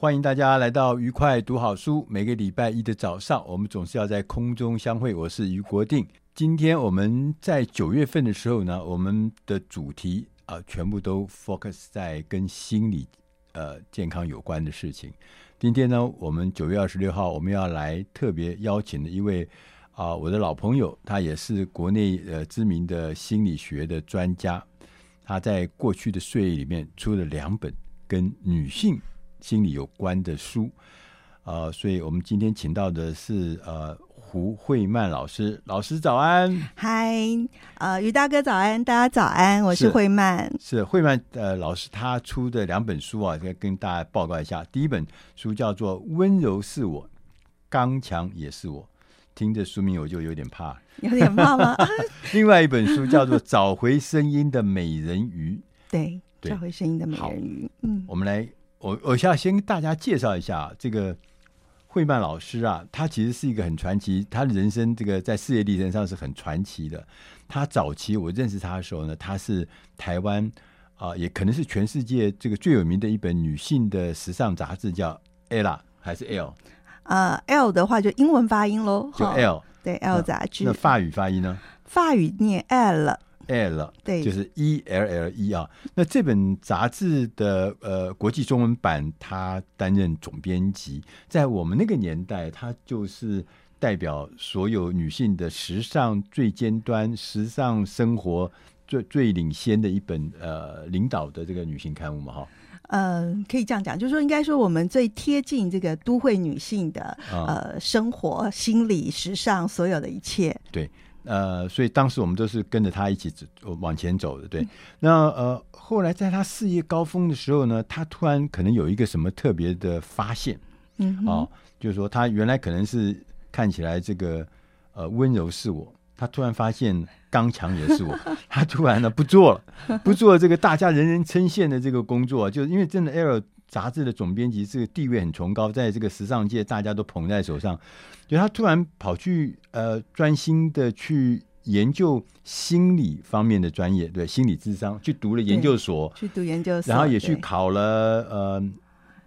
欢迎大家来到愉快读好书。每个礼拜一的早上，我们总是要在空中相会。我是于国定。今天我们在九月份的时候呢，我们的主题啊、全部都 focus 在跟心理呃健康有关的事情。今天呢，我们九月二十六号，我们要来特别邀请的一位啊、我的老朋友，他也是国内呃知名的心理学的专家。他在过去的岁月里面出了两本跟女性。心理有关的书，呃，所以我们今天请到的是呃胡慧曼老师，老师早安，嗨，呃，于大哥早安，大家早安，我是慧曼，是，是慧曼呃老师，他出的两本书啊，要跟大家报告一下，第一本书叫做《温柔是我，刚强也是我》，听着书名我就有点怕，有点怕吗？另外一本书叫做《找回声音的美人鱼》，对，对，找回声音的美人鱼，嗯，我们来。我我想先跟大家介绍一下这个惠曼老师啊，他其实是一个很传奇，他的人生这个在事业历程上是很传奇的。他早期我认识他的时候呢，他是台湾啊、呃，也可能是全世界这个最有名的一本女性的时尚杂志，叫 Ella 还是 L？呃，L 的话就英文发音喽，就 L 对 L 杂志。那法语发音呢？法语念 L。L 对，就是 E L L E 啊。那这本杂志的呃国际中文版，他担任总编辑。在我们那个年代，他就是代表所有女性的时尚最尖端、时尚生活最最领先的一本呃领导的这个女性刊物嘛，哈。嗯，可以这样讲，就是说，应该说我们最贴近这个都会女性的、嗯、呃生活、心理、时尚所有的一切。对。呃，所以当时我们都是跟着他一起走往前走的，对。那呃，后来在他事业高峰的时候呢，他突然可能有一个什么特别的发现，嗯，哦，就是说他原来可能是看起来这个呃温柔是我，他突然发现刚强也是我，他突然呢不做了，不做这个大家人人称羡的这个工作，就是因为真的 L。杂志的总编辑，这个地位很崇高，在这个时尚界，大家都捧在手上。就他突然跑去呃，专心的去研究心理方面的专业，对心理智商，去读了研究所，去读研究所，然后也去考了呃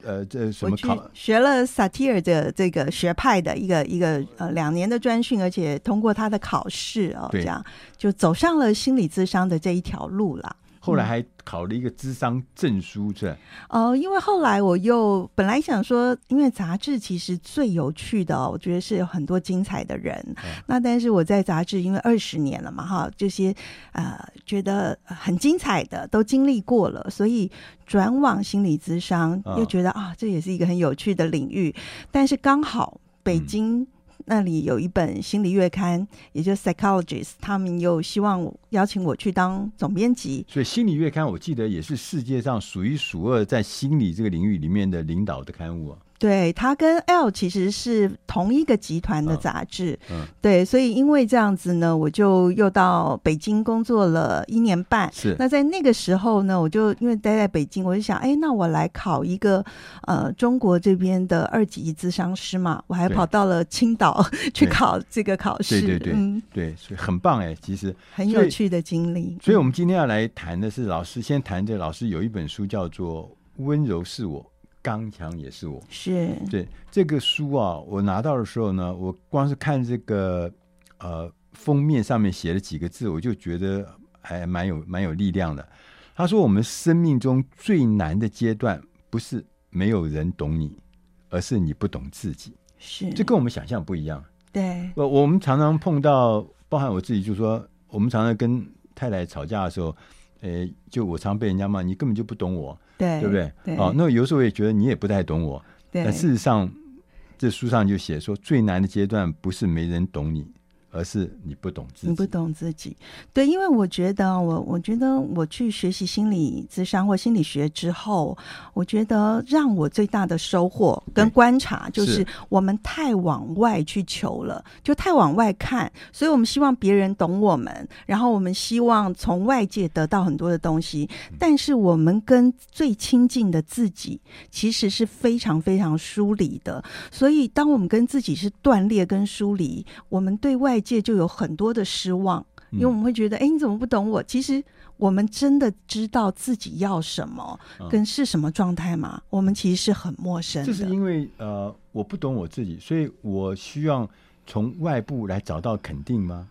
呃，这什么考？学了萨提尔的这个学派的一个一个呃两年的专训，而且通过他的考试哦，这样就走上了心理智商的这一条路了。后来还考了一个智商证书，是吧？哦、呃，因为后来我又本来想说，因为杂志其实最有趣的，我觉得是有很多精彩的人。嗯、那但是我在杂志因为二十年了嘛，哈，这些呃觉得很精彩的都经历过了，所以转往心理咨商，又觉得、哦、啊，这也是一个很有趣的领域。但是刚好北京、嗯。那里有一本心理月刊，也就是 Psychologist，他们又希望邀请我去当总编辑。所以心理月刊，我记得也是世界上数一数二在心理这个领域里面的领导的刊物啊。对，它跟 L 其实是同一个集团的杂志，嗯，嗯，对，所以因为这样子呢，我就又到北京工作了一年半。是，那在那个时候呢，我就因为待在北京，我就想，哎，那我来考一个呃中国这边的二级咨商师嘛，我还跑到了青岛 去考这个考试，对对对，嗯，对，所以很棒哎，其实很有趣的经历。所以我们今天要来谈的是老师，先谈这老师有一本书叫做《温柔是我》。刚强也是我，是对这个书啊，我拿到的时候呢，我光是看这个呃封面上面写了几个字，我就觉得还蛮有蛮有力量的。他说：“我们生命中最难的阶段，不是没有人懂你，而是你不懂自己。”是，这跟我们想象不一样。对，我我们常常碰到，包含我自己，就是说，我们常常跟太太吵架的时候，诶，就我常被人家骂，你根本就不懂我，对，对不对？对。哦，那有时候我也觉得你也不太懂我。对。但事实上，这书上就写说，最难的阶段不是没人懂你。而是你不懂自己，你不懂自己，对，因为我觉得我，我觉得我去学习心理咨商或心理学之后，我觉得让我最大的收获跟观察就是，我们太往外去求了，就太往外看，所以我们希望别人懂我们，然后我们希望从外界得到很多的东西，但是我们跟最亲近的自己其实是非常非常疏离的，所以当我们跟自己是断裂跟疏离，我们对外界就有很多的失望，因为我们会觉得，哎、嗯，你怎么不懂我？其实我们真的知道自己要什么，跟是什么状态吗？我们其实是很陌生的。就是因为呃，我不懂我自己，所以我需要从外部来找到肯定吗？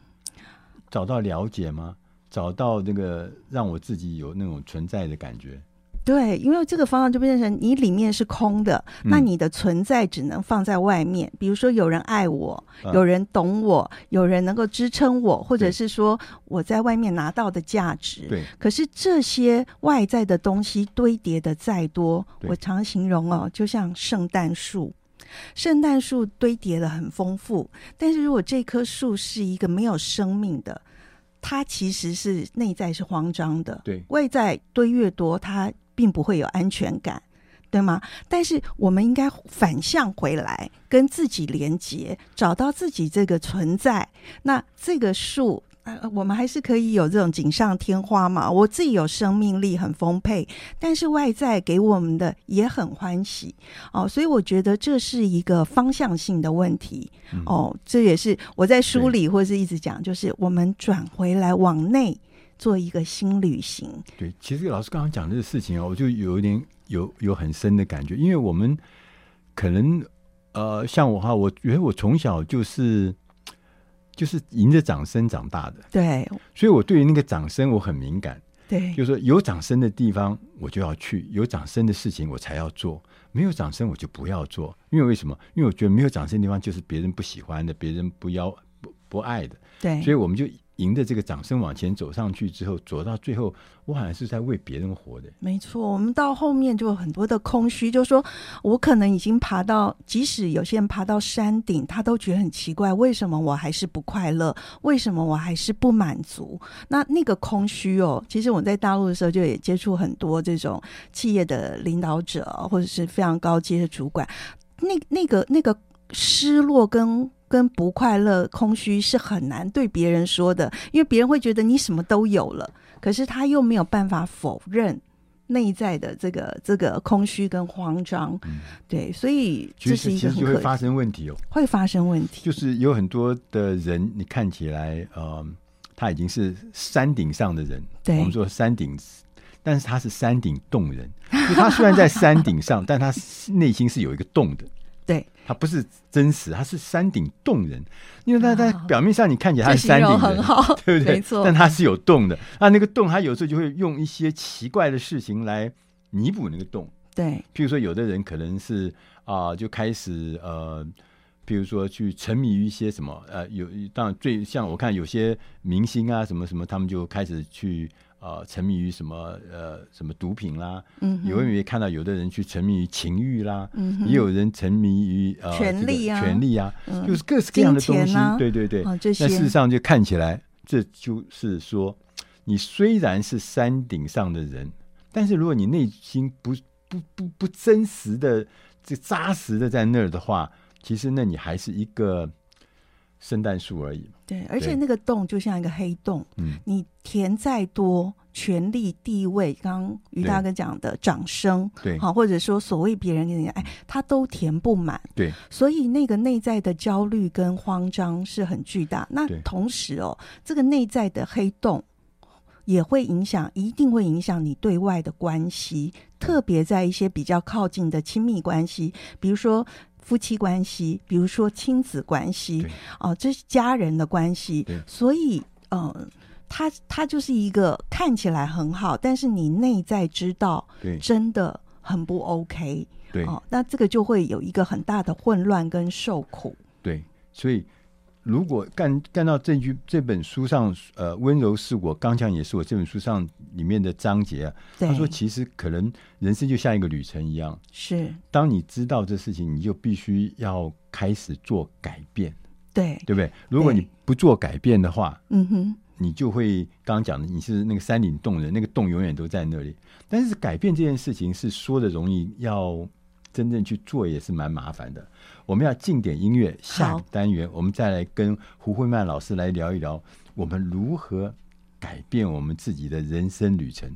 找到了解吗？找到那个让我自己有那种存在的感觉。对，因为这个方向就变成你里面是空的，嗯，那你的存在只能放在外面。比如说，有人爱我，有人懂我，啊，有人能够支撑我，或者是说我在外面拿到的价值。对。可是这些外在的东西堆叠的再多，我常形容哦，就像圣诞树，圣诞树堆叠的很丰富，但是如果这棵树是一个没有生命的，它其实是内在是慌张的。对。外在堆越多，它并不会有安全感，对吗？但是我们应该反向回来，跟自己连接，找到自己这个存在。那这个树，呃，我们还是可以有这种锦上添花嘛。我自己有生命力，很丰沛，但是外在给我们的也很欢喜哦。所以我觉得这是一个方向性的问题哦。这也是我在书里或是一直讲，就是我们转回来往内。做一个新旅行。对，其实老师刚刚讲这个事情啊，我就有一点有有很深的感觉，因为我们可能呃，像我哈，我觉得我从小就是就是迎着掌声长大的，对，所以我对于那个掌声我很敏感，对，就是说有掌声的地方我就要去，有掌声的事情我才要做，没有掌声我就不要做，因为为什么？因为我觉得没有掌声的地方就是别人不喜欢的，别人不要不不爱的，对，所以我们就。迎着这个掌声往前走上去之后，走到最后，我好像是在为别人活的。没错，我们到后面就有很多的空虚，就说我可能已经爬到，即使有些人爬到山顶，他都觉得很奇怪，为什么我还是不快乐？为什么我还是不满足？那那个空虚哦，其实我在大陆的时候就也接触很多这种企业的领导者，或者是非常高阶的主管，那那个那个失落跟。跟不快乐、空虚是很难对别人说的，因为别人会觉得你什么都有了，可是他又没有办法否认内在的这个这个空虚跟慌张。嗯、对，所以这是一实就会发生问题哦，会发生问题。就是有很多的人，你看起来，呃，他已经是山顶上的人，对，我们说山顶，但是他是山顶洞人，就他虽然在山顶上，但他内心是有一个洞的。对，它不是真实，它是山顶洞人，因为它在表面上你看起来它是山顶人，很好，对不对？没错，但它是有洞的。那那个洞，它有时候就会用一些奇怪的事情来弥补那个洞。对，譬如说，有的人可能是啊、呃，就开始呃，譬如说去沉迷于一些什么呃，有当然最像我看有些明星啊，什么什么，他们就开始去。呃，沉迷于什么呃什么毒品啦，嗯，有没有看到有的人去沉迷于情欲啦，嗯，也有人沉迷于呃权力啊，权力啊、嗯，就是各式各样的东西，啊、对对对，哦、那事实上就看起来，这就是说，你虽然是山顶上的人，但是如果你内心不不不不真实的、这扎实的在那儿的话，其实那你还是一个。圣诞树而已。对，而且那个洞就像一个黑洞。嗯，你填再多权力、地位，刚刚于大哥讲的掌声，对，好，或者说所谓别人给你的爱，他都填不满。对，所以那个内在的焦虑跟慌张是很巨大。那同时哦，这个内在的黑洞也会影响，一定会影响你对外的关系，特别在一些比较靠近的亲密关系，比如说。夫妻关系，比如说亲子关系，哦、呃，这是家人的关系，所以，嗯、呃，他他就是一个看起来很好，但是你内在知道，真的很不 OK，对，哦、呃，那这个就会有一个很大的混乱跟受苦，对，所以。如果干干到这句这本书上，呃，温柔是我，刚强也是我。这本书上里面的章节啊，他说，其实可能人生就像一个旅程一样，是。当你知道这事情，你就必须要开始做改变，对，对不对？如果你不做改变的话，嗯哼，你就会刚刚讲的，你是那个山顶洞人，那个洞永远都在那里。但是改变这件事情是说的容易，要真正去做也是蛮麻烦的。我们要进点音乐，下单元我们再来跟胡慧曼老师来聊一聊，我们如何改变我们自己的人生旅程。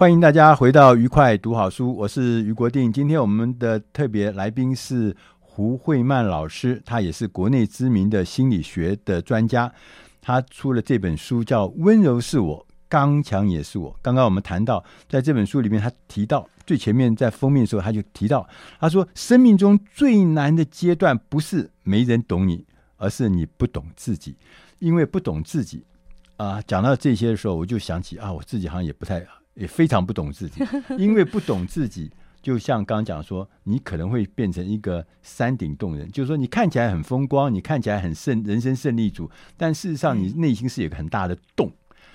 欢迎大家回到愉快读好书，我是于国定。今天我们的特别来宾是胡慧曼老师，他也是国内知名的心理学的专家。他出了这本书叫《温柔是我，刚强也是我》。刚刚我们谈到，在这本书里面，他提到最前面在封面的时候，他就提到，他说生命中最难的阶段不是没人懂你，而是你不懂自己。因为不懂自己啊，讲到这些的时候，我就想起啊，我自己好像也不太。也非常不懂自己，因为不懂自己，就像刚刚讲说，你可能会变成一个山顶洞人，就是说你看起来很风光，你看起来很胜人生胜利组，但事实上你内心是有个很大的洞，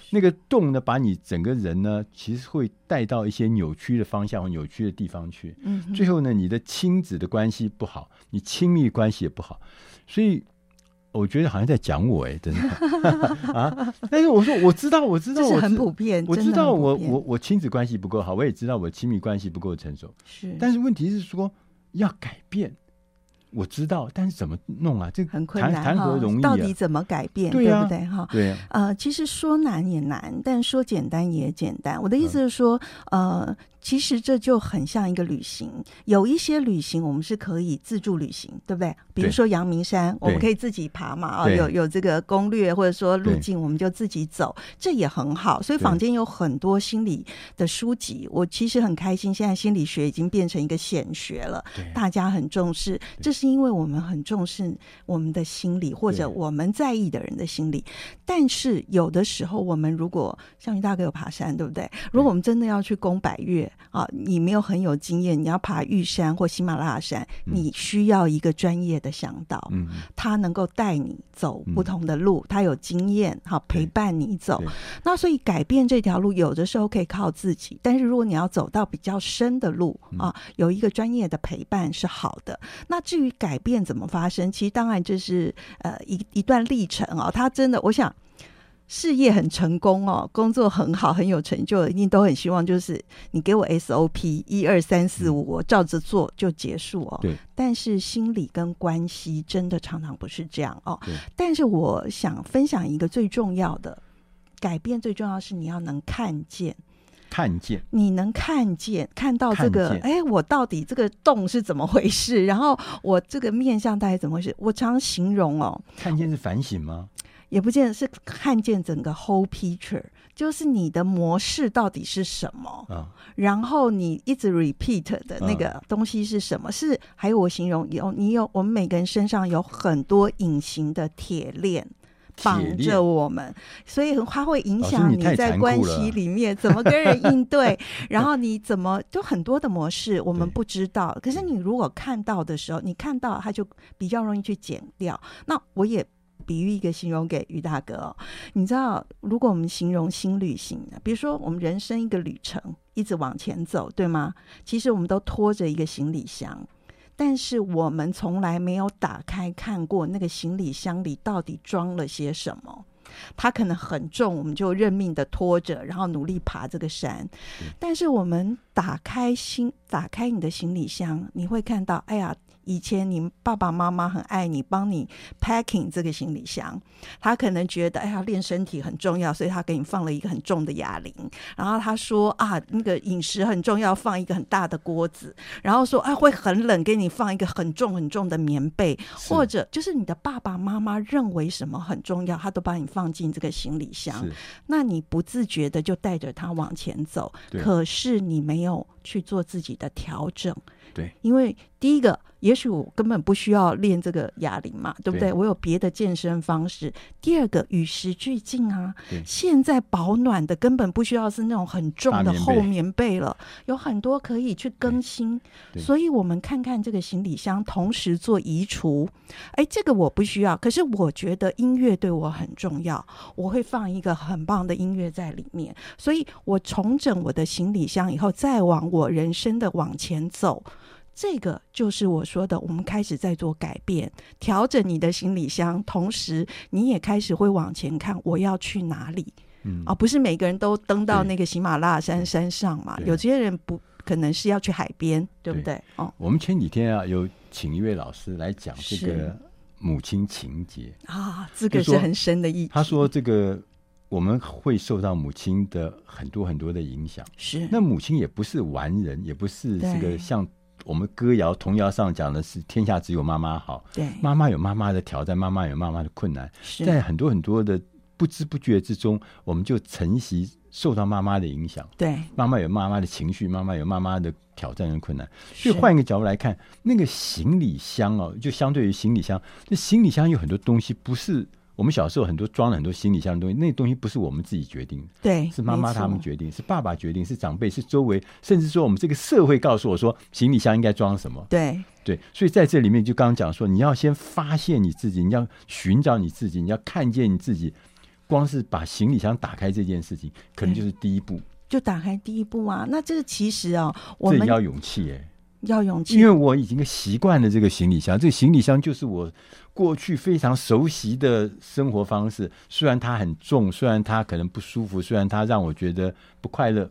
那个洞呢，把你整个人呢，其实会带到一些扭曲的方向或扭曲的地方去。最后呢，你的亲子的关系不好，你亲密关系也不好，所以。我觉得好像在讲我哎、欸，真的 啊！但是我说我知道，我知道我，我很普遍。我知道我我我亲子关系不够好，我也知道我亲密关系不够成熟。是，但是问题是说要改变，我知道，但是怎么弄啊？这很困难，谈何容易啊？到底怎么改变？对，啊、对不对？哈，对、啊。呃，其实说难也难，但说简单也简单。我的意思是说，嗯、呃。其实这就很像一个旅行，有一些旅行我们是可以自助旅行，对不对？比如说阳明山，我们可以自己爬嘛，啊，有有这个攻略或者说路径，我们就自己走，这也很好。所以坊间有很多心理的书籍，我其实很开心。现在心理学已经变成一个显学了，大家很重视，这是因为我们很重视我们的心理或者我们在意的人的心理。但是有的时候，我们如果像于大哥有爬山，对不对？如果我们真的要去攻百岳。啊，你没有很有经验，你要爬玉山或喜马拉雅山，你需要一个专业的向导，嗯，他能够带你走不同的路，嗯、他有经验，好陪伴你走。那所以改变这条路，有的时候可以靠自己，但是如果你要走到比较深的路啊，有一个专业的陪伴是好的。那至于改变怎么发生，其实当然这是呃一一段历程啊，他真的，我想。事业很成功哦，工作很好，很有成就，一定都很希望就是你给我 SOP 一二三四五，我照着做就结束哦。对。但是心理跟关系真的常常不是这样哦。对。但是我想分享一个最重要的改变，最重要是你要能看见，看见，你能看见看到这个，哎，我到底这个洞是怎么回事？然后我这个面相大概怎么回事？我常形容哦，看见是反省吗？也不见得是看见整个 whole picture，就是你的模式到底是什么，哦、然后你一直 repeat 的那个东西是什么？哦、是还有我形容有你有我们每个人身上有很多隐形的铁链绑着我们，所以它会影响你在关系里面怎么跟人应对，然后你怎么就很多的模式我们不知道，可是你如果看到的时候，你看到它就比较容易去减掉。那我也。比喻一个形容给于大哥哦，你知道，如果我们形容新旅行，比如说我们人生一个旅程，一直往前走，对吗？其实我们都拖着一个行李箱，但是我们从来没有打开看过那个行李箱里到底装了些什么。它可能很重，我们就认命的拖着，然后努力爬这个山。但是我们打开心，打开你的行李箱，你会看到，哎呀。以前你爸爸妈妈很爱你，帮你 packing 这个行李箱，他可能觉得哎呀练身体很重要，所以他给你放了一个很重的哑铃。然后他说啊，那个饮食很重要，放一个很大的锅子。然后说啊会很冷，给你放一个很重很重的棉被，或者就是你的爸爸妈妈认为什么很重要，他都把你放进这个行李箱。那你不自觉的就带着他往前走，可是你没有去做自己的调整。对，因为第一个。也许我根本不需要练这个哑铃嘛，对不对？对，我有别的健身方式。第二个与时俱进啊，现在保暖的根本不需要是那种很重的厚棉被了，有很多可以去更新。所以，我们看看这个行李箱，同时做移除。哎，这个我不需要，可是我觉得音乐对我很重要，我会放一个很棒的音乐在里面。所以我重整我的行李箱以后，再往我人生的往前走。这个就是我说的，我们开始在做改变，调整你的行李箱，同时你也开始会往前看，我要去哪里？嗯，啊，不是每个人都登到那个喜马拉雅山山上嘛？有些人不可能是要去海边，对不对？哦，我们前几天啊，有请一位老师来讲这个母亲情节啊，这个是很深的意思。他说这个我们会受到母亲的很多很多的影响，是那母亲也不是完人，也不是这个像。我们歌谣童谣上讲的是天下只有妈妈好，对，妈妈有妈妈的挑战，妈妈有妈妈的困难，在很多很多的不知不觉之中，我们就承袭受到妈妈的影响。对，妈妈有妈妈的情绪，妈妈有妈妈的挑战跟困难。所以换一个角度来看，那个行李箱哦，就相对于行李箱，那行李箱有很多东西不是。我们小时候很多装了很多行李箱的东西，那东西不是我们自己决定的，对，是妈妈他们决定，是爸爸决定，是长辈，是周围，甚至说我们这个社会告诉我说行李箱应该装什么，对对，所以在这里面就刚刚讲说，你要先发现你自己，你要寻找你自己，你要看见你自己，光是把行李箱打开这件事情，可能就是第一步，就打开第一步啊。那这个其实啊，我们要勇气哎。要勇气，因为我已经习惯了这个行李箱。这个行李箱就是我过去非常熟悉的生活方式。虽然它很重，虽然它可能不舒服，虽然它让我觉得不快乐，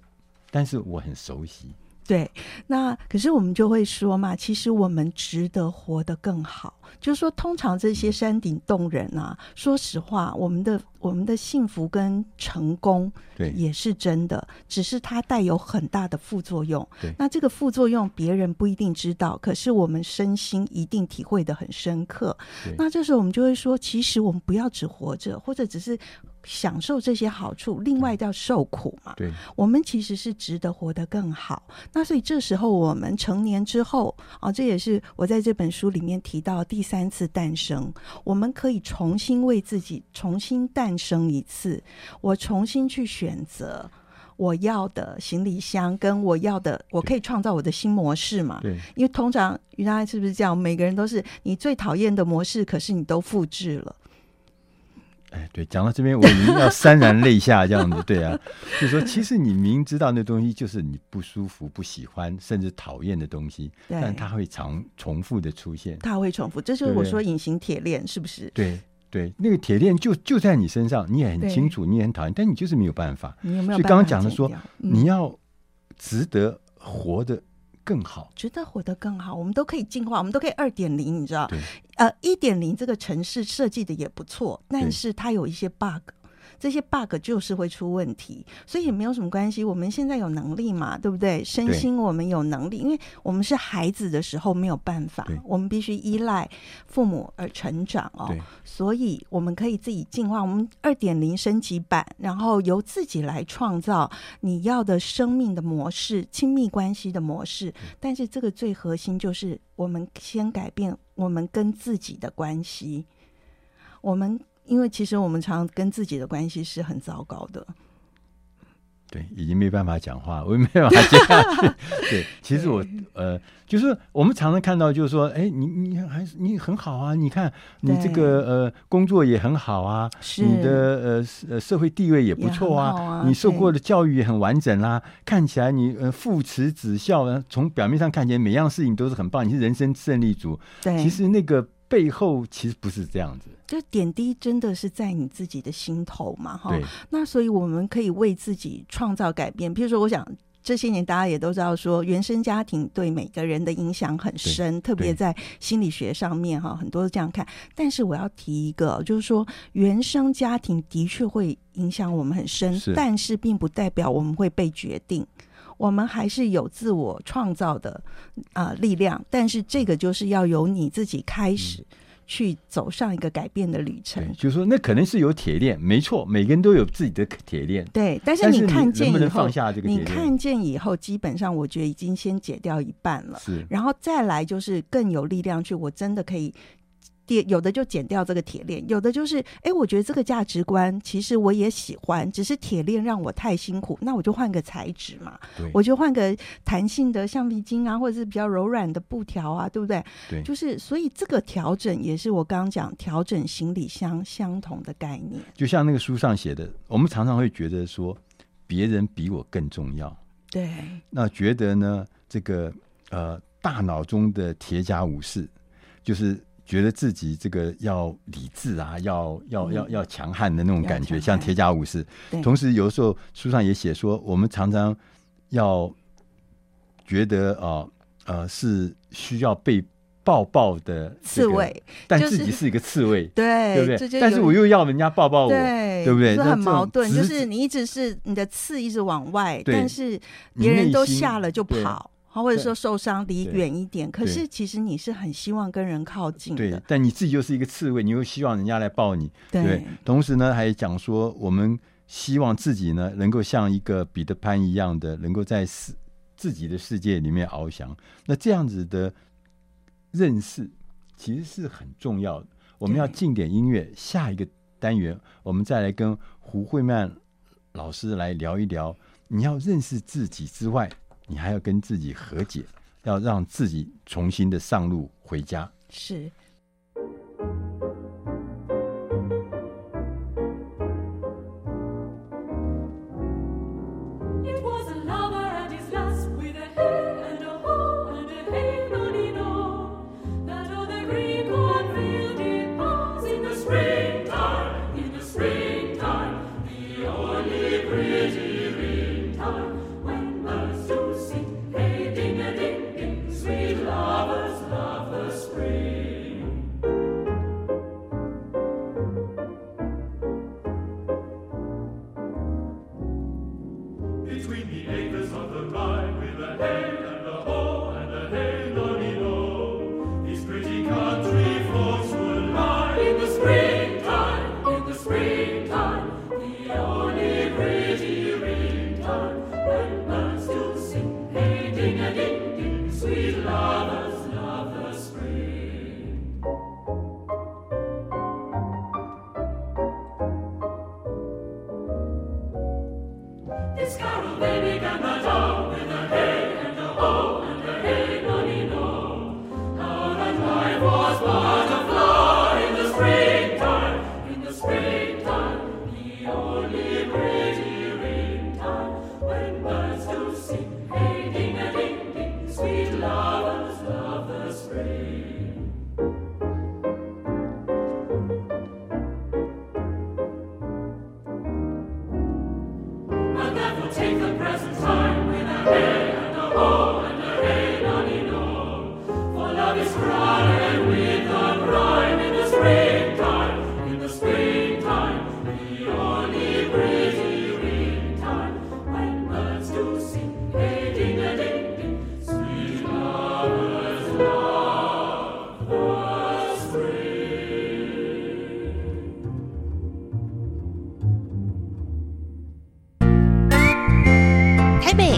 但是我很熟悉。对，那可是我们就会说嘛，其实我们值得活得更好。就是说，通常这些山顶洞人啊，说实话，我们的我们的幸福跟成功，对，也是真的，只是它带有很大的副作用。对，那这个副作用别人不一定知道，可是我们身心一定体会的很深刻。那这时候我们就会说，其实我们不要只活着，或者只是。享受这些好处，另外要受苦嘛？对，我们其实是值得活得更好。那所以这时候我们成年之后啊，这也是我在这本书里面提到第三次诞生。我们可以重新为自己重新诞生一次，我重新去选择我要的行李箱，跟我要的，我可以创造我的新模式嘛？对，因为通常原来是不是这样？每个人都是你最讨厌的模式，可是你都复制了。哎，对，讲到这边我已经要潸然泪下这样子，对啊，就是说，其实你明知道那东西就是你不舒服、不喜欢，甚至讨厌的东西，但它会常重复的出现，它会重复，这就是我说隐形铁链，是不是？对对，那个铁链就就在你身上，你也很清楚，你也很讨厌，但你就是没有办法。你有没有办法？所以刚刚讲的说，嗯、你要值得活的。更好，值得活得更好。我们都可以进化，我们都可以二点零，你知道？对呃，一点零这个城市设计的也不错，但是它有一些 bug。这些 bug 就是会出问题，所以也没有什么关系。我们现在有能力嘛，对不对？身心我们有能力，因为我们是孩子的时候没有办法，我们必须依赖父母而成长哦。所以我们可以自己进化，我们二点零升级版，然后由自己来创造你要的生命的模式、亲密关系的模式。但是这个最核心就是我们先改变我们跟自己的关系，我们。因为其实我们常跟自己的关系是很糟糕的，对，已经没办法讲话，我也没办法接下去。对，其实我呃，就是我们常常看到，就是说，哎，你你还是你很好啊，你看你这个呃工作也很好啊，你的呃呃社会地位也不错啊，啊你受过的教育也很完整啦，啊，看起来你呃父慈子孝呢，从表面上看起来每样事情都是很棒，你是人生胜利组。对，其实那个。背后其实不是这样子，就点滴真的是在你自己的心头嘛，哈。那所以我们可以为自己创造改变。比如说，我想这些年大家也都知道，说原生家庭对每个人的影响很深，特别在心理学上面哈，很多都这样看。但是我要提一个，就是说原生家庭的确会影响我们很深，是但是并不代表我们会被决定。我们还是有自我创造的啊、呃、力量，但是这个就是要由你自己开始去走上一个改变的旅程。嗯、就是说，那可能是有铁链，没错，每个人都有自己的铁链。对，但是你看见以后，能不能放下这个链？你看见以后，基本上我觉得已经先解掉一半了。是，然后再来就是更有力量去，我真的可以。有的就剪掉这个铁链，有的就是，哎，我觉得这个价值观其实我也喜欢，只是铁链让我太辛苦，那我就换个材质嘛，对我就换个弹性的橡皮筋啊，或者是比较柔软的布条啊，对不对？对，就是所以这个调整也是我刚刚讲调整行李箱相同的概念。就像那个书上写的，我们常常会觉得说别人比我更重要，对，那觉得呢，这个呃大脑中的铁甲武士就是。觉得自己这个要理智啊，要要要要强悍的那种感觉，像铁甲武士。同时，有的时候书上也写说，我们常常要觉得啊呃，呃是需要被抱抱的、这个、刺猬，但自己是一个刺猬，对，对不对？但是我又要人家抱抱我，对，对不对？是很矛盾，就是你一直是你的刺一直往外，对但是别人都下了就跑。或者说受伤离远一点，可是其实你是很希望跟人靠近的。对，但你自己又是一个刺猬，你又希望人家来抱你。对，对，同时呢，还讲说我们希望自己呢能够像一个彼得潘一样的，能够在世自己的世界里面翱翔。那这样子的认识其实是很重要的。我们要进点音乐，下一个单元我们再来跟胡慧曼老师来聊一聊。你要认识自己之外。你还要跟自己和解，要让自己重新的上路回家。是。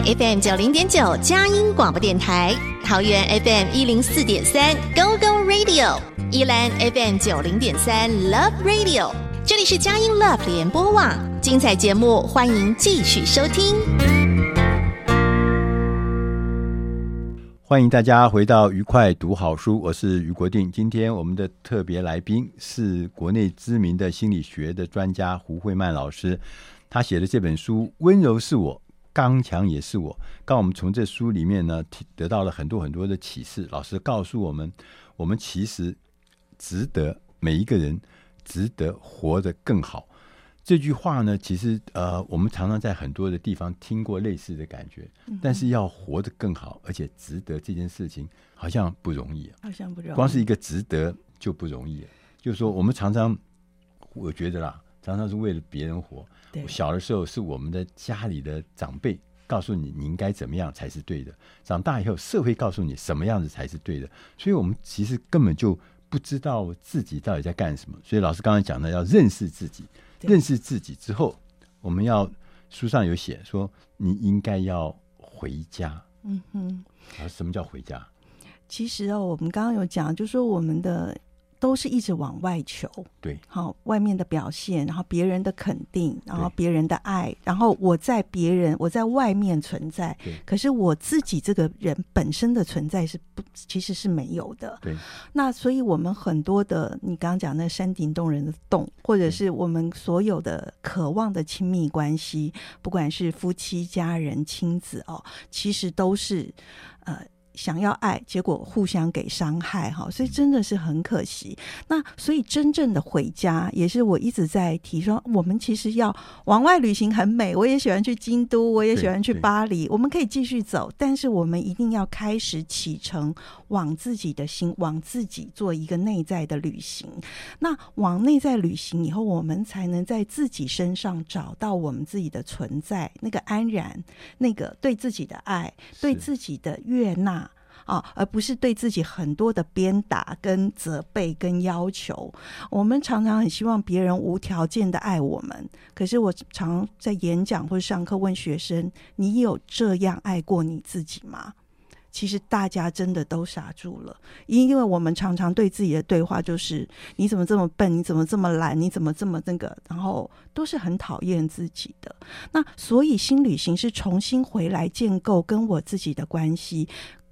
FM 九零点九佳音广播电台，桃园 FM 一零四点三 Go Go Radio，宜兰 FM 九零点三 Love Radio，这里是佳音 Love 联播网，精彩节目欢迎继续收听。欢迎大家回到愉快读好书，我是于国定。今天我们的特别来宾是国内知名的心理学的专家胡慧曼老师。他写的这本书《温柔是我，刚强也是我》。刚我们从这书里面呢，得到了很多很多的启示。老师告诉我们，我们其实值得每一个人值得活得更好。这句话呢，其实呃，我们常常在很多的地方听过类似的感觉。但是要活得更好，而且值得这件事情，好像不容易。好像不容易。光是一个值得就不容易。就是说，我们常常，我觉得啦。常常是为了别人活。对，小的时候是我们的家里的长辈告诉你，你应该怎么样才是对的。长大以后，社会告诉你什么样子才是对的。所以我们其实根本就不知道自己到底在干什么。所以老师刚才讲的，要认识自己。认识自己之后，我们要书上有写说，你应该要回家。嗯哼。啊，什么叫回家？其实哦，我们刚刚有讲，就是说我们的。都是一直往外求，对，好，外面的表现，然后别人的肯定，然后别人的爱，然后我在别人，我在外面存在，对，可是我自己这个人本身的存在是不，其实是没有的，对。那所以我们很多的，你刚刚讲那山顶洞人的洞，或者是我们所有的渴望的亲密关系，不管是夫妻、家人、亲子哦，其实都是呃。想要爱，结果互相给伤害，哈，所以真的是很可惜。那所以真正的回家，也是我一直在提说，我们其实要往外旅行很美，我也喜欢去京都，我也喜欢去巴黎，我们可以继续走，但是我们一定要开始启程，往自己的心，往自己做一个内在的旅行。那往内在旅行以后，我们才能在自己身上找到我们自己的存在，那个安然，那个对自己的爱，对自己的悦纳。啊，而不是对自己很多的鞭打、跟责备、跟要求。我们常常很希望别人无条件的爱我们，可是我常在演讲或上课问学生：“你有这样爱过你自己吗？”其实大家真的都傻住了，因因为我们常常对自己的对话就是：“你怎么这么笨？你怎么这么懒？你怎么这么那个？”然后都是很讨厌自己的。那所以新旅行是重新回来建构跟我自己的关系。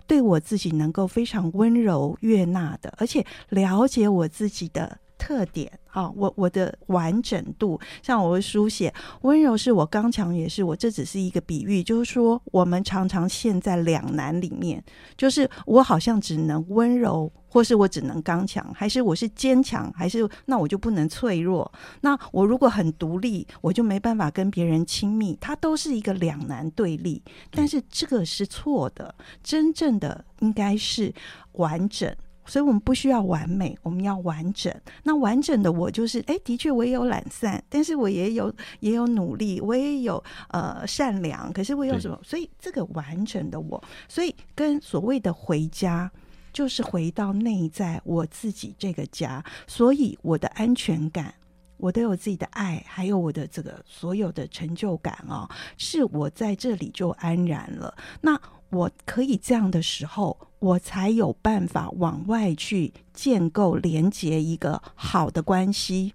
对我自己能够非常温柔悦纳的，而且了解我自己的特点啊，我我的完整度，像我会书写温柔是我，刚强也是我，这只是一个比喻，就是说我们常常陷在两难里面，就是我好像只能温柔。或是我只能刚强，还是我是坚强，还是那我就不能脆弱？那我如果很独立，我就没办法跟别人亲密。它都是一个两难对立，但是这个是错的。真正的应该是完整，所以我们不需要完美，我们要完整。那完整的我就是，哎，的确我也有懒散，但是我也有也有努力，我也有呃善良，可是我有什么？所以这个完整的我，所以跟所谓的回家。就是回到内在我自己这个家，所以我的安全感，我都有自己的爱，还有我的这个所有的成就感哦，是我在这里就安然了。那我可以这样的时候，我才有办法往外去建构连接一个好的关系，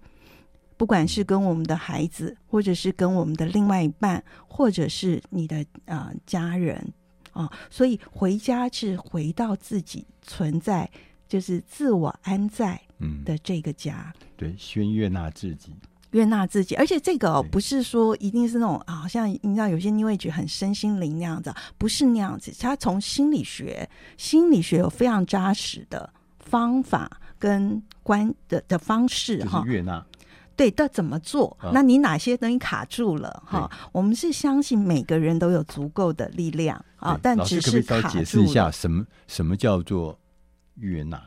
不管是跟我们的孩子，或者是跟我们的另外一半，或者是你的呃家人。啊、哦，所以回家是回到自己存在，就是自我安在的这个家。嗯、对，先悦纳自己，悦纳自己。而且这个、哦、不是说一定是那种啊，好像你知道有些 New Age 很身心灵那样子，不是那样子。他从心理学，心理学有非常扎实的方法跟观的的方式哈。悦纳。对，到怎么做？那你哪些东西卡住了？哈、哦，我们是相信每个人都有足够的力量啊、哦，但只是卡住了。可解释一下什么什么叫做悦纳？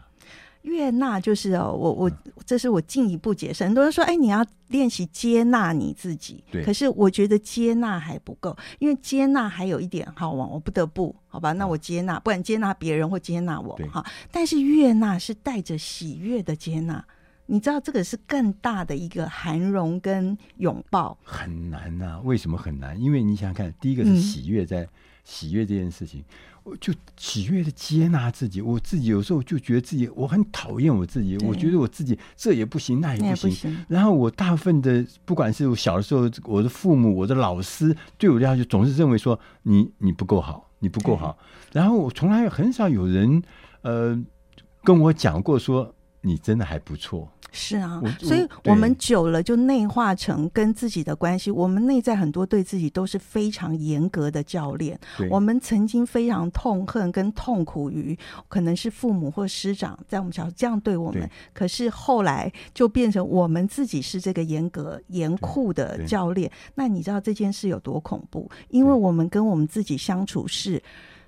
悦纳就是哦，我我这是我进一步解释。很多人说，哎，你要练习接纳你自己。对。可是我觉得接纳还不够，因为接纳还有一点好往，我不得不好吧？那我接纳，不然接纳别人或接纳我哈。但是悦纳是带着喜悦的接纳。你知道这个是更大的一个涵容跟拥抱，很难呐、啊。为什么很难？因为你想想看，第一个是喜悦在，在、嗯、喜悦这件事情，我就喜悦的接纳自己。我自己有时候就觉得自己我很讨厌我自己，我觉得我自己这也不行，那也不行。不行，然后我大部分的，不管是我小的时候，我的父母、我的老师对我的要求，总是认为说你你不够好，你不够好。然后我从来很少有人呃跟我讲过说你真的还不错。是啊，所以我们久了就内化成跟自己的关系。我们内在很多对自己都是非常严格的教练。我们曾经非常痛恨跟痛苦于可能是父母或师长在我们小时候这样对我们，可是后来就变成我们自己是这个严格严酷的教练。那你知道这件事有多恐怖？因为我们跟我们自己相处是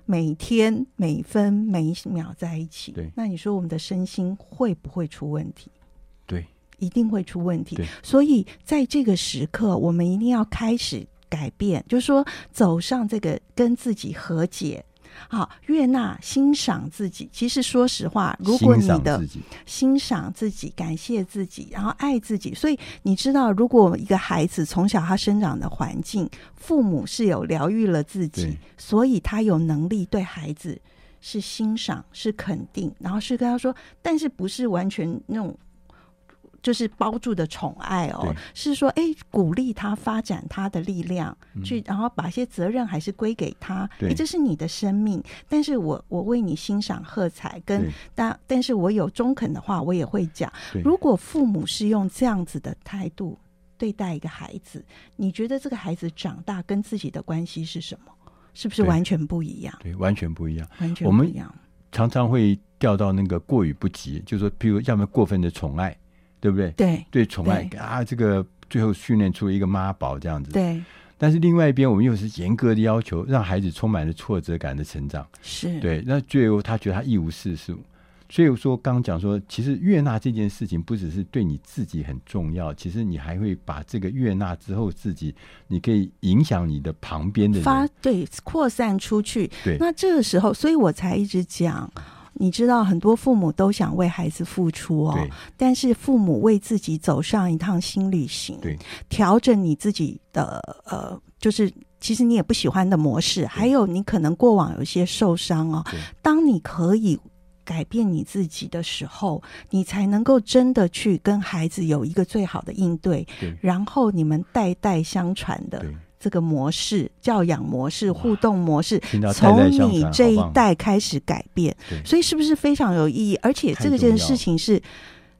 每天每分每秒在一起。那你说我们的身心会不会出问题？一定会出问题，所以在这个时刻，我们一定要开始改变，就是说走上这个跟自己和解，好，悦纳、欣赏自己。其实说实话，如果你的欣赏自己、感谢自己，然后爱自己，所以你知道，如果一个孩子从小他生长的环境，父母是有疗愈了自己，所以他有能力对孩子是欣赏、是肯定，然后是跟他说，但是不是完全那种。就是包住的宠爱哦，是说哎，鼓励他发展他的力量，嗯、去然后把一些责任还是归给他。哎，这是你的生命，但是我我为你欣赏喝彩，跟但但是我有中肯的话，我也会讲。如果父母是用这样子的态度对待一个孩子，你觉得这个孩子长大跟自己的关系是什么？是不是完全不一样？对，对，完全不一样，完全不一样。常常会掉到那个过于不及，就是说，譬如要么过分的宠爱。对不对？对对，宠爱啊，这个最后训练出一个妈宝这样子。对，但是另外一边，我们又是严格的要求，让孩子充满了挫折感的成长。是对，那最后他觉得他一无是处。所以说，刚刚讲说，其实悦纳这件事情不只是对你自己很重要，其实你还会把这个悦纳之后，自己你可以影响你的旁边的人，发对扩散出去。对，那这个时候，所以我才一直讲。你知道很多父母都想为孩子付出哦，但是父母为自己走上一趟新旅行，对，调整你自己的呃，就是其实你也不喜欢的模式，还有你可能过往有一些受伤哦。当你可以改变你自己的时候，你才能够真的去跟孩子有一个最好的应对，对，然后你们代代相传的。这个模式、教养模式、互动模式，从你这一代开始改变，所以是不是非常有意义？而且这个件事情是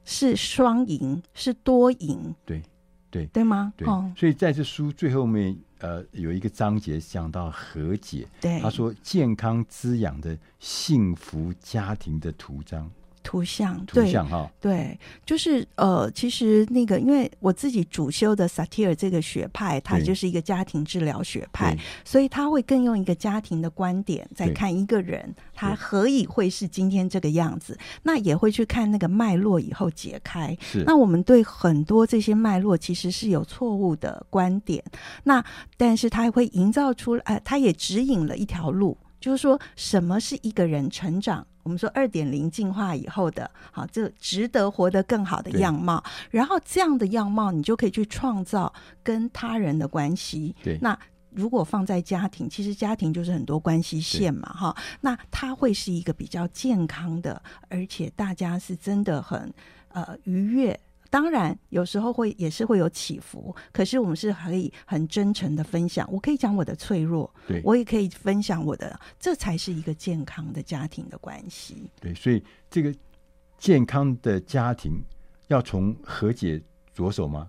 是双赢，是多赢，对对对吗？对，所以在这书最后面，呃，有一个章节讲到和解，对，他说健康滋养的幸福家庭的图章。图像，图像哈，对，就是呃，其实那个，因为我自己主修的萨提尔这个学派，它就是一个家庭治疗学派，所以他会更用一个家庭的观点在看一个人，他何以会是今天这个样子？那也会去看那个脉络以后解开。是，那我们对很多这些脉络其实是有错误的观点，那但是他会营造出来，呃，他也指引了一条路。就是说，什么是一个人成长？我们说二点零进化以后的，好，这值得活得更好的样貌。然后这样的样貌，你就可以去创造跟他人的关系。对，那如果放在家庭，其实家庭就是很多关系线嘛，哈。那它会是一个比较健康的，而且大家是真的很呃愉悦。当然，有时候会也是会有起伏，可是我们是可以很真诚的分享。我可以讲我的脆弱，对，我也可以分享我的，这才是一个健康的家庭的关系。对，所以这个健康的家庭要从和解着手吗？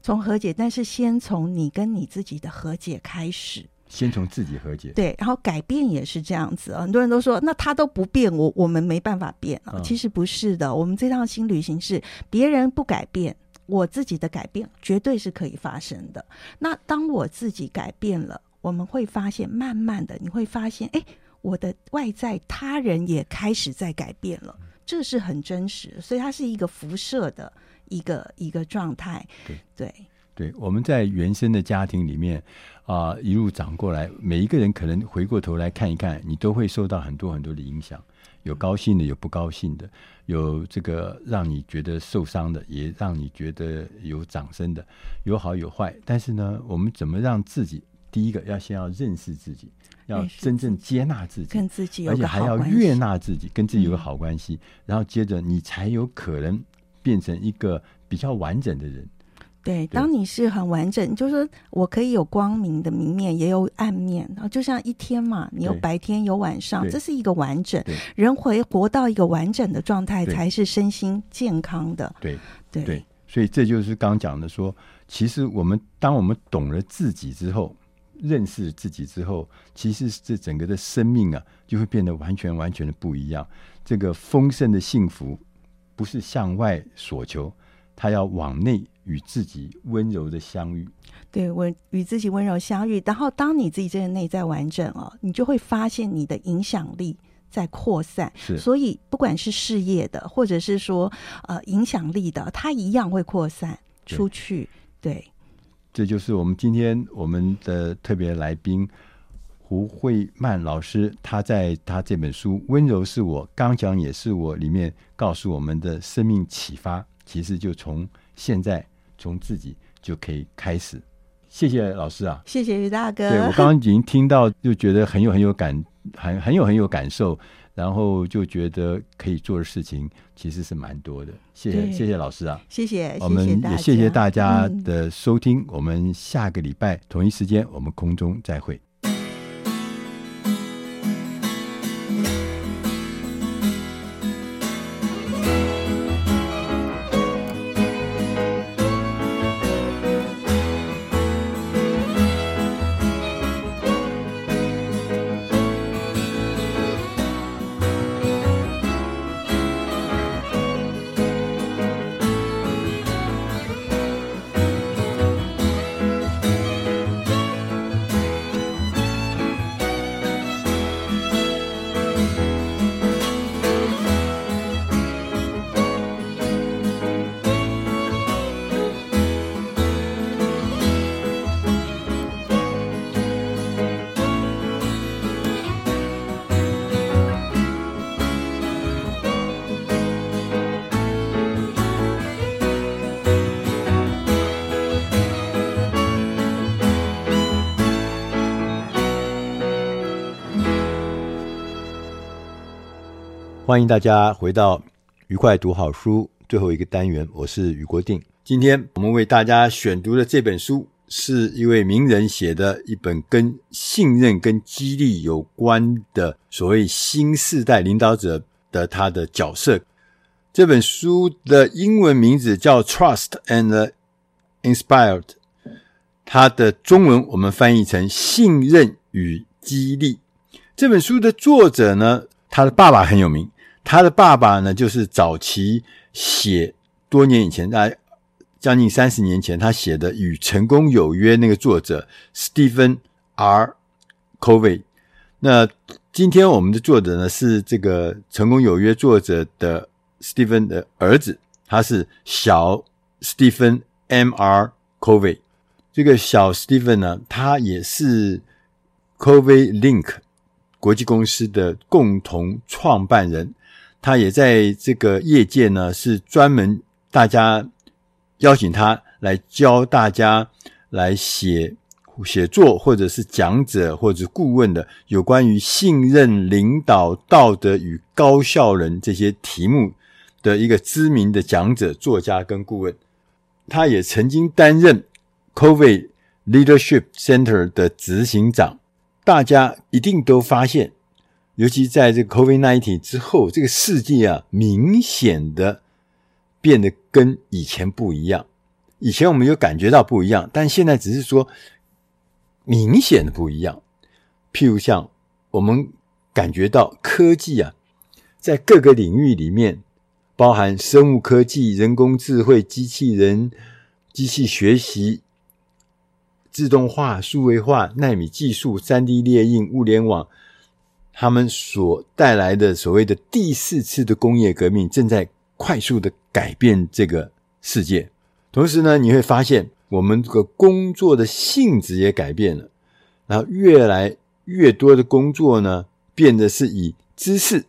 从和解，但是先从你跟你自己的和解开始。先从自己和解，对，然后改变也是这样子。很多人都说，那他都不变，我我们没办法变啊。其实不是的，我们这趟新旅行是别人不改变，我自己的改变绝对是可以发生的。那当我自己改变了，我们会发现，慢慢的你会发现，哎，我的外在他人也开始在改变了，这是很真实，所以它是一个辐射的一个一个状态。对对。对，我们在原生的家庭里面啊、呃，一路长过来，每一个人可能回过头来看一看，你都会受到很多很多的影响，有高兴的，有不高兴的，有这个让你觉得受伤的，也让你觉得有掌声的，有好有坏。但是呢，我们怎么让自己第一个要先要认识自己，要真正接纳自己，跟自己，而且还要悦纳自己，跟自己有个好关系，嗯、然后接着你才有可能变成一个比较完整的人。对，当你是很完整，就是说我可以有光明的明面，也有暗面，然后就像一天嘛，你有白天有晚上，这是一个完整。人会活到一个完整的状态，才是身心健康的。对对对，所以这就是刚刚讲的说，其实我们当我们懂了自己之后，认识自己之后，其实这整个的生命啊，就会变得完全完全的不一样。这个丰盛的幸福，不是向外所求。他要往内与自己温柔的相遇，对，温与自己温柔相遇。然后，当你自己这个内在完整哦，你就会发现你的影响力在扩散。是，所以不管是事业的，或者是说呃影响力的，它一样会扩散出去。对，对，这就是我们今天我们的特别来宾胡慧曼老师，他在他这本书《温柔是我刚讲也是我》里面告诉我们的生命启发。其实就从现在，从自己就可以开始。谢谢老师啊，谢谢于大哥。对，我刚刚已经听到，就觉得很有很有感，很很有很有感受，然后就觉得可以做的事情其实是蛮多的。谢谢谢谢老师啊，谢谢。我们也谢谢大家的收听，嗯、我们下个礼拜同一时间我们空中再会。欢迎大家回到愉快读好书最后一个单元，我是于国定。今天我们为大家选读的这本书是一位名人写的一本跟信任跟激励有关的所谓新世代领导者的他的角色。这本书的英文名字叫《Trust and Inspired》，它的中文我们翻译成“信任与激励”。这本书的作者呢，他的爸爸很有名。他的爸爸呢，就是早期写多年以前，在将近三十年前，他写的《与成功有约》那个作者 Stephen R. Covey。那今天我们的作者呢，是这个《成功有约》作者的 Stephen 的儿子，他是小 Stephen M. R. Covey。这个小 Stephen 呢，他也是 Covey Link 国际公司的共同创办人。他也在这个业界呢，是专门大家邀请他来教大家来写写作，或者是讲者或者顾问的有关于信任、领导、道德与高效人这些题目的一个知名的讲者、作家跟顾问。他也曾经担任 Covid Leadership Center 的执行长。大家一定都发现。尤其在这个 COVID-19 之后，这个世界啊，明显的变得跟以前不一样。以前我们有感觉到不一样，但现在只是说明显的不一样。譬如像我们感觉到科技啊，在各个领域里面，包含生物科技、人工智慧、机器人、机器学习、自动化、数位化、纳米技术、3D 列印、物联网。他们所带来的所谓的第四次的工业革命，正在快速的改变这个世界。同时呢，你会发现我们这个工作的性质也改变了，然后越来越多的工作呢，变得是以知识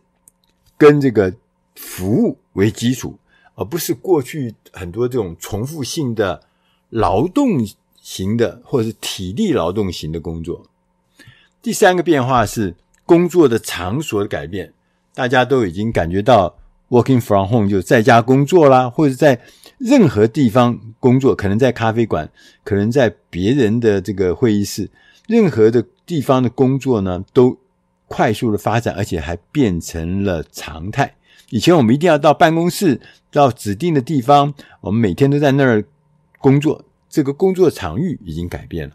跟这个服务为基础，而不是过去很多这种重复性的劳动型的或者是体力劳动型的工作。第三个变化是工作的场所的改变，大家都已经感觉到 working from home 就在家工作啦，或者在任何地方工作，可能在咖啡馆，可能在别人的这个会议室，任何的地方的工作呢，都快速的发展，而且还变成了常态。以前我们一定要到办公室，到指定的地方，我们每天都在那儿工作，这个工作场域已经改变了。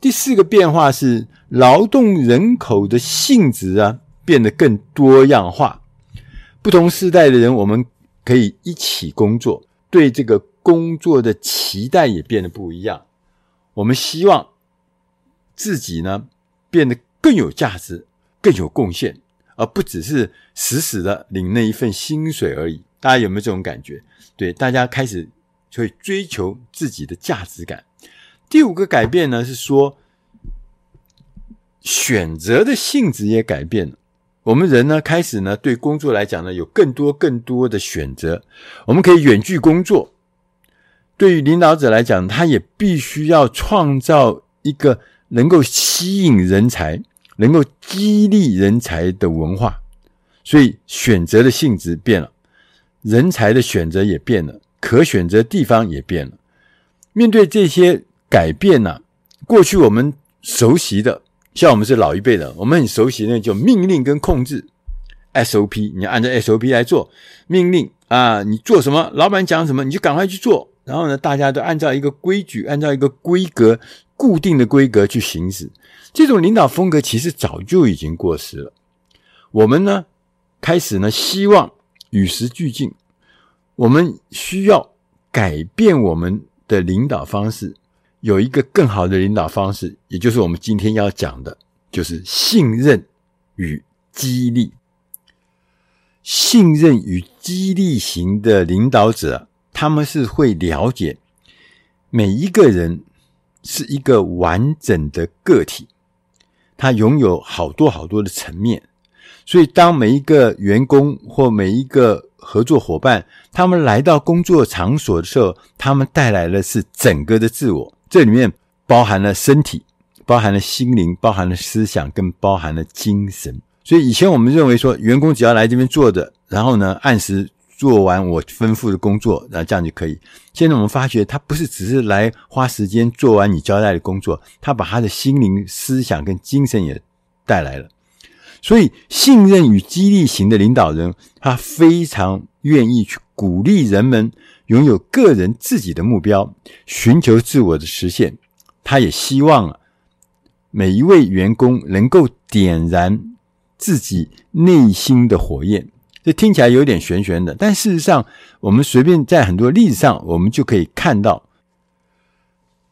第四个变化是劳动人口的性质啊，变得更多样化。不同世代的人，我们可以一起工作，对这个工作的期待也变得不一样。我们希望自己呢，变得更有价值、更有贡献，而不只是死死的领那一份薪水而已。大家有没有这种感觉？对，大家开始会追求自己的价值感。第五个改变呢，是说选择的性质也改变了。我们人呢，开始呢，对工作来讲呢，有更多更多的选择。我们可以远距工作。对于领导者来讲，他也必须要创造一个能够吸引人才、能够激励人才的文化。所以选择的性质变了，人才的选择也变了，可选择地方也变了。面对这些。改变呢、啊？过去我们熟悉的，像我们是老一辈的，我们很熟悉的那就命令跟控制，SOP，你按照 SOP 来做命令啊，你做什么，老板讲什么，你就赶快去做。然后呢，大家都按照一个规矩，按照一个规格，固定的规格去行使。这种领导风格其实早就已经过时了。我们呢，开始呢，希望与时俱进，我们需要改变我们的领导方式。有一个更好的领导方式，也就是我们今天要讲的，就是信任与激励。信任与激励型的领导者，他们是会了解每一个人是一个完整的个体，他拥有好多好多的层面，所以当每一个员工或每一个合作伙伴，他们来到工作场所的时候，他们带来的是整个的自我。这里面包含了身体，包含了心灵，包含了思想，跟包含了精神。所以以前我们认为说，员工只要来这边坐着，然后呢按时做完我吩咐的工作，然后这样就可以。现在我们发觉，他不是只是来花时间做完你交代的工作，他把他的心灵、思想跟精神也带来了。所以，信任与激励型的领导人，他非常愿意去鼓励人们。拥有个人自己的目标，寻求自我的实现。他也希望啊，每一位员工能够点燃自己内心的火焰。这听起来有点玄玄的，但事实上，我们随便在很多例子上，我们就可以看到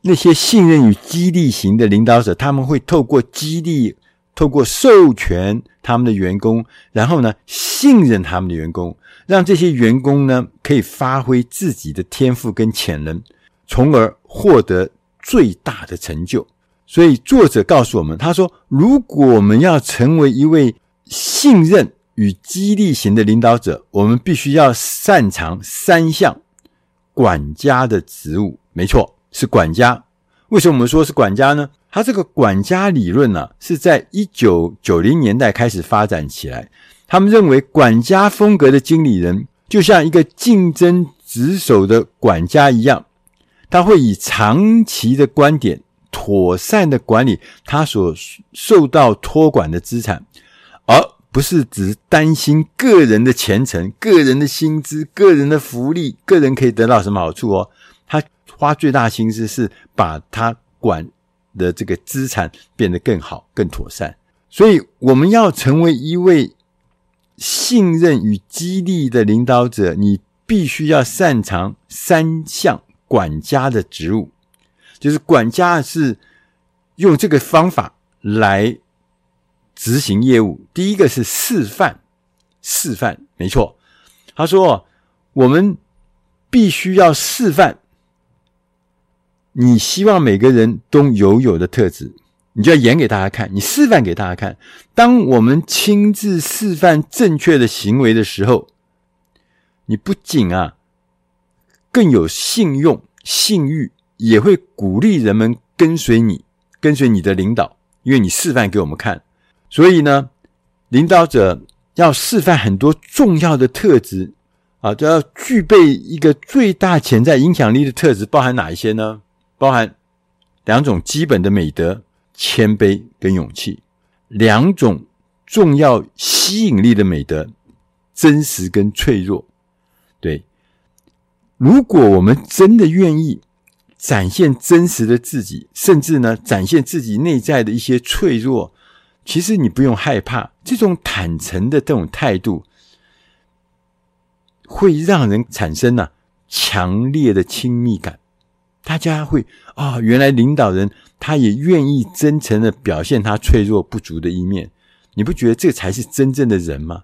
那些信任与激励型的领导者，他们会透过激励。透过授权他们的员工，然后呢，信任他们的员工，让这些员工呢可以发挥自己的天赋跟潜能，从而获得最大的成就。所以作者告诉我们，他说：“如果我们要成为一位信任与激励型的领导者，我们必须要擅长三项管家的职务。没错，是管家。为什么我们说是管家呢？”他这个管家理论呢、啊，是在一九九零年代开始发展起来。他们认为，管家风格的经理人就像一个竞争职守的管家一样，他会以长期的观点，妥善的管理他所受到托管的资产，而不是只担心个人的前程、个人的薪资、个人的福利、个人可以得到什么好处哦。他花最大心思是把他管。的这个资产变得更好、更妥善，所以我们要成为一位信任与激励的领导者，你必须要擅长三项管家的职务，就是管家是用这个方法来执行业务。第一个是示范，示范，没错，他说我们必须要示范。你希望每个人都拥有的特质，你就要演给大家看，你示范给大家看。当我们亲自示范正确的行为的时候，你不仅啊更有信用、信誉，也会鼓励人们跟随你，跟随你的领导，因为你示范给我们看。所以呢，领导者要示范很多重要的特质啊，都要具备一个最大潜在影响力的特质，包含哪一些呢？包含两种基本的美德：谦卑跟勇气；两种重要吸引力的美德：真实跟脆弱。对，如果我们真的愿意展现真实的自己，甚至呢，展现自己内在的一些脆弱，其实你不用害怕。这种坦诚的这种态度，会让人产生呢、强烈的亲密感。大家会啊、原来领导人他也愿意真诚的表现他脆弱不足的一面。你不觉得这才是真正的人吗？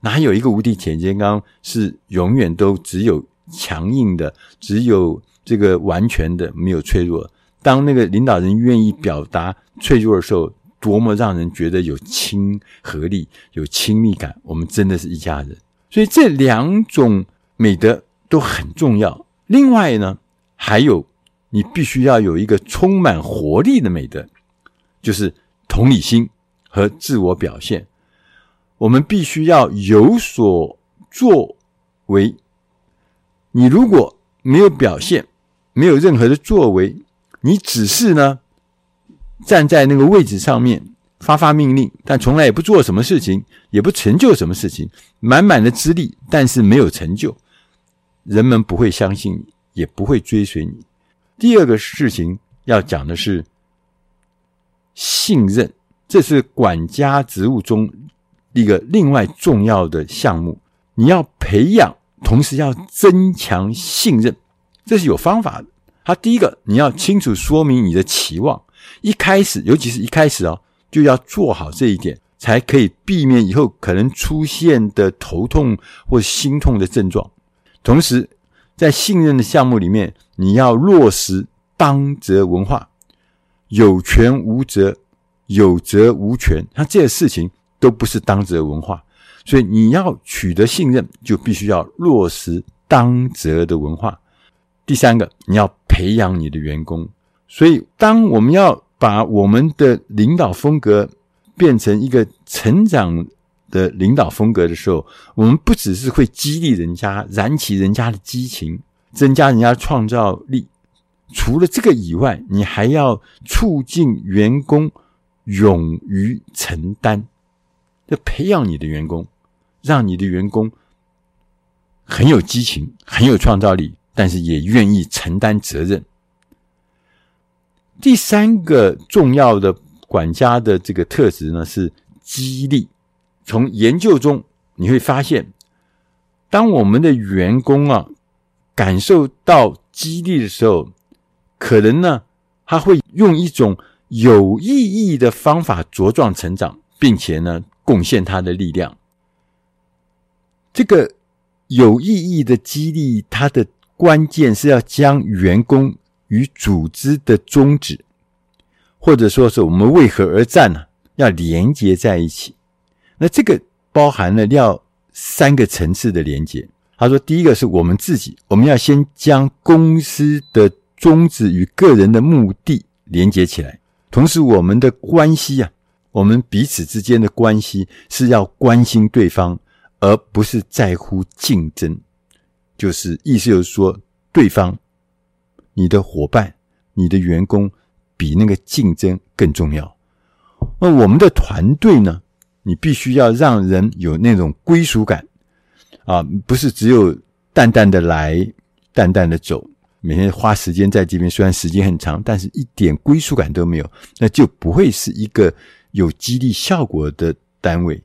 哪有一个无敌铁金刚是永远都只有强硬的，只有这个完全的，没有脆弱？当那个领导人愿意表达脆弱的时候，多么让人觉得有亲和力、有亲密感。我们真的是一家人。所以这两种美德都很重要。另外呢，还有你必须要有一个充满活力的美德，就是同理心和自我表现。我们必须要有所作为。你如果没有表现，没有任何的作为，你只是呢站在那个位置上面发发命令，但从来也不做什么事情，也不成就什么事情，满满的资历，但是没有成就，人们不会相信你，也不会追随你。第二个事情要讲的是信任，这是管家职务中。一个另外重要的项目，你要培养，同时要增强信任，这是有方法的。他第一个，你要清楚说明你的期望，一开始，尤其是一开始哦，就要做好这一点，才可以避免以后可能出现的头痛或心痛的症状。同时，在信任的项目里面，你要落实当责文化，有权无责，有责无权，那这些事情。都不是当责文化，所以你要取得信任，就必须要落实当责的文化。第三个，你要培养你的员工。所以，当我们要把我们的领导风格变成一个成长的领导风格的时候，我们不只是会激励人家、燃起人家的激情、增加人家创造力，除了这个以外，你还要促进员工勇于承担。要培养你的员工，让你的员工很有激情、很有创造力，但是也愿意承担责任。第三个重要的管家的这个特质呢，是激励。从研究中你会发现，当我们的员工啊感受到激励的时候，可能呢他会用一种有意义的方法茁壮成长，并且呢。贡献他的力量，这个有意义的激励，它的关键是要将员工与组织的宗旨，或者说是我们为何而战呢，要连接在一起。那这个包含了要三个层次的连接。他说，第一个是我们自己，我们要先将公司的宗旨与个人的目的连接起来，同时我们的关系啊。我们彼此之间的关系是要关心对方，而不是在乎竞争。就是意思就是说，对方、你的伙伴、你的员工比那个竞争更重要。那我们的团队呢？你必须要让人有那种归属感啊，不是只有淡淡的来、淡淡的走，每天花时间在这边，虽然时间很长，但是一点归属感都没有，那就不会是一个。有激励效果的单位，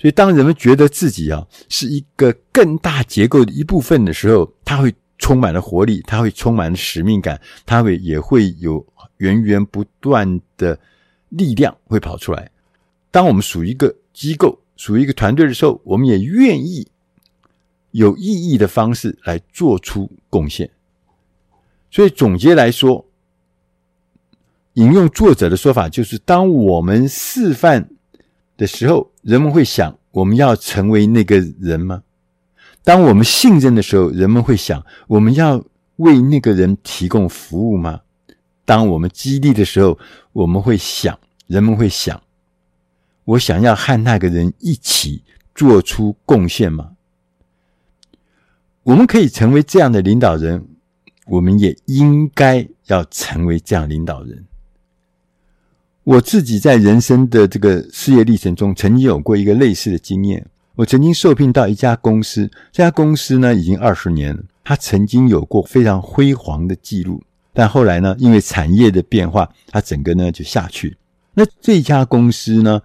所以当人们觉得自己啊是一个更大结构的一部分的时候，他会充满了活力，他会充满了使命感，他会也会有源源不断的力量会跑出来。当我们属于一个机构、属于一个团队的时候，我们也愿意有意义的方式来做出贡献。所以总结来说。引用作者的说法，就是当我们示范的时候，人们会想：我们要成为那个人吗？当我们信任的时候，人们会想：我们要为那个人提供服务吗？当我们激励的时候，我们会想，人们会想，我想要和那个人一起做出贡献吗？我们可以成为这样的领导人，我们也应该要成为这样领导人。我自己在人生的这个事业历程中，曾经有过一个类似的经验。我曾经受聘到一家公司，这家公司呢已经二十年了，它曾经有过非常辉煌的记录，但后来呢，因为产业的变化，它整个呢就下去。那这家公司呢，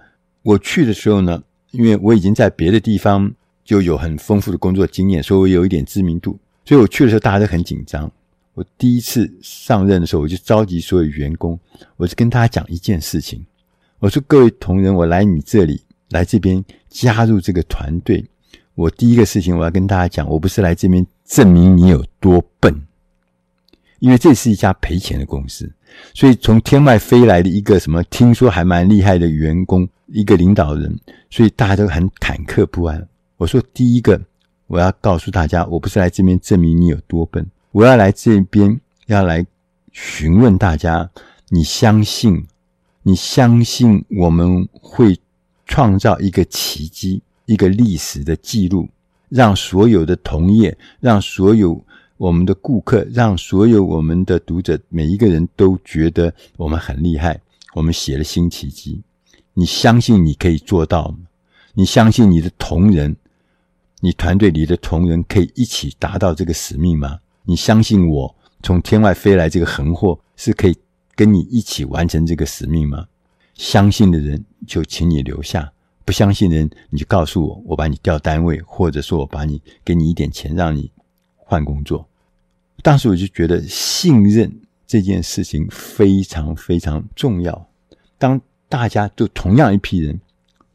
我去的时候呢，因为我已经在别的地方就有很丰富的工作经验，所以我有一点知名度，所以我去的时候大家都很紧张。我第一次上任的时候，我就召集所有员工，我就跟大家讲一件事情。我说：“各位同仁，我来你这里，来这边加入这个团队。我第一个事情，我要跟大家讲，我不是来这边证明你有多笨，因为这是一家赔钱的公司。所以从天外飞来的一个什么，听说还蛮厉害的员工，一个领导人，所以大家都很忐忑不安。我说，第一个，我要告诉大家，我不是来这边证明你有多笨。”我要来这边，要来询问大家：你相信？你相信我们会创造一个奇迹，一个历史的记录，让所有的同业，让所有我们的顾客，让所有我们的读者，每一个人都觉得我们很厉害，我们写了新奇迹。你相信你可以做到吗？你相信你的同仁，你团队里的同仁可以一起达到这个使命吗？你相信我从天外飞来这个横祸是可以跟你一起完成这个使命吗？相信的人就请你留下，不相信的人你就告诉我，我把你调单位，或者说我把你给你一点钱让你换工作。当时我就觉得信任这件事情非常非常重要。当大家都同样一批人，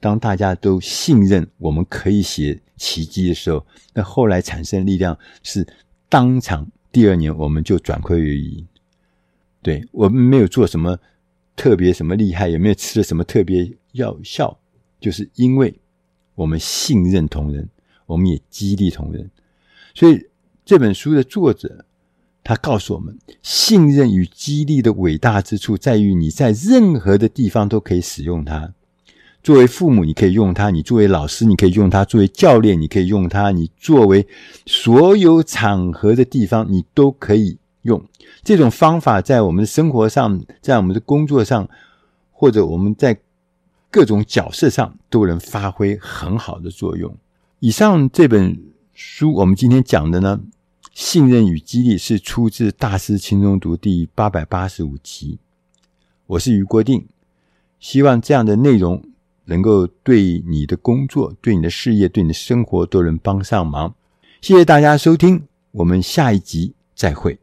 当大家都信任我们可以写奇迹的时候，那后来产生力量是。当场第二年我们就转亏为盈，对，我们没有做什么特别什么厉害，也没有吃了什么特别药效，就是因为我们信任同仁，我们也激励同仁。所以这本书的作者他告诉我们，信任与激励的伟大之处在于你在任何的地方都可以使用它。作为父母，你可以用它；你作为老师，你可以用它；作为教练，你可以用它；你作为所有场合的地方，你都可以用这种方法，在我们的生活上，在我们的工作上，或者我们在各种角色上，都能发挥很好的作用。以上这本书，我们今天讲的呢，信任与激励是出自《大师轻松读》第八百八十五集。我是于国定，希望这样的内容。能够对你的工作、对你的事业、对你的生活都能帮上忙。谢谢大家收听，我们下一集再会。